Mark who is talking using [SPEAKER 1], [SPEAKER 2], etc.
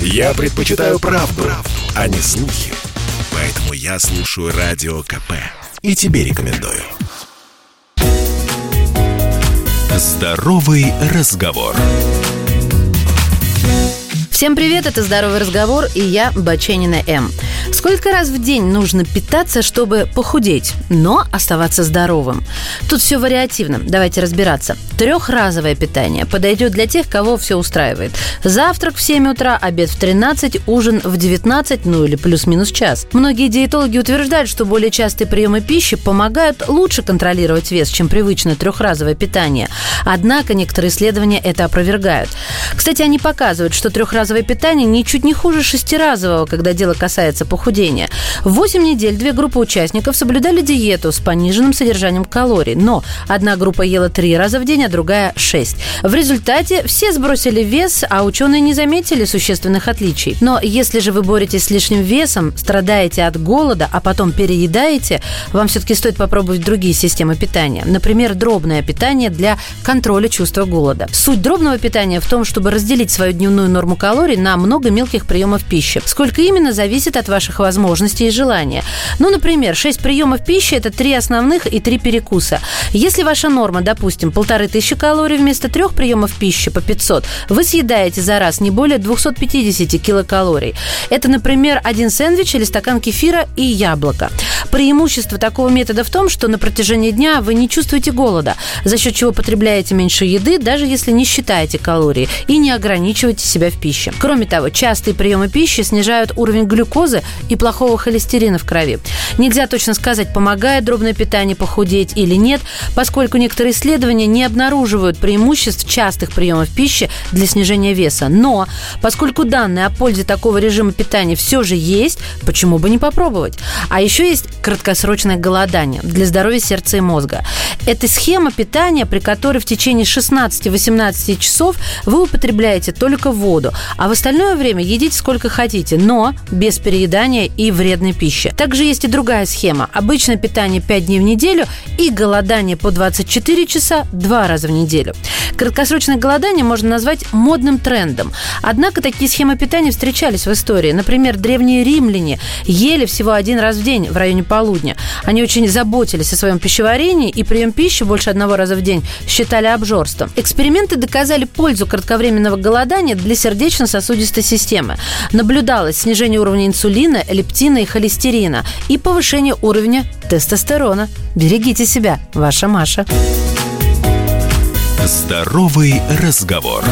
[SPEAKER 1] Я предпочитаю правду, правду, а не слухи. Поэтому я слушаю Радио КП. И тебе рекомендую. Здоровый разговор.
[SPEAKER 2] Всем привет, это «Здоровый разговор» и я, Баченина М. Сколько раз в день нужно питаться, чтобы похудеть, но оставаться здоровым? Тут все вариативно, давайте разбираться. Трехразовое питание подойдет для тех, кого все устраивает. Завтрак в 7 утра, обед в 13, ужин в 19, ну или плюс-минус час. Многие диетологи утверждают, что более частые приемы пищи помогают лучше контролировать вес, чем привычное трехразовое питание. Однако некоторые исследования это опровергают. Кстати, они показывают, что трехразовое питание ничуть не хуже шестиразового, когда дело касается похудения. В 8 недель две группы участников соблюдали диету с пониженным содержанием калорий, но одна группа ела три раза в день, а другая – шесть. В результате все сбросили вес, а ученые не заметили существенных отличий. Но если же вы боретесь с лишним весом, страдаете от голода, а потом переедаете, вам все-таки стоит попробовать другие системы питания. Например, дробное питание для контроля чувства голода. Суть дробного питания в том, чтобы разделить свою дневную норму калорий на много мелких приемов пищи. Сколько именно, зависит от ваших возможностей и желания. Ну, например, 6 приемов пищи – это 3 основных и 3 перекуса. Если ваша норма, допустим, полторы тысячи калорий вместо трех приемов пищи по 500, вы съедаете за раз не более 250 килокалорий. Это, например, один сэндвич или стакан кефира и яблоко. Преимущество такого метода в том, что на протяжении дня вы не чувствуете голода, за счет чего потребляете меньше еды, даже если не считаете калории и не ограничиваете себя в пище. Кроме того, частые приемы пищи снижают уровень глюкозы и плохого холестерина в крови. Нельзя точно сказать, помогает дробное питание похудеть или нет, поскольку некоторые исследования не обнаруживают преимуществ частых приемов пищи для снижения веса. Но поскольку данные о пользе такого режима питания все же есть, почему бы не попробовать? А еще есть краткосрочное голодание для здоровья сердца и мозга. Это схема питания, при которой в течение 16-18 часов вы употребляете только воду, а в остальное время едите сколько хотите, но без переедания и вредной пищи. Также есть и другая схема. Обычное питание 5 дней в неделю и голодание по 24 часа два раза в неделю. Краткосрочное голодание можно назвать модным трендом. Однако такие схемы питания встречались в истории. Например, древние римляне ели всего один раз в день в районе полудня. Они очень заботились о своем пищеварении и прием пищи больше одного раза в день считали обжорством. Эксперименты доказали пользу кратковременного голодания для сердечно-сосудистой системы. Наблюдалось снижение уровня инсулина, лептина и холестерина и повышение уровня тестостерона. Берегите себя, ваша Маша.
[SPEAKER 1] Здоровый разговор.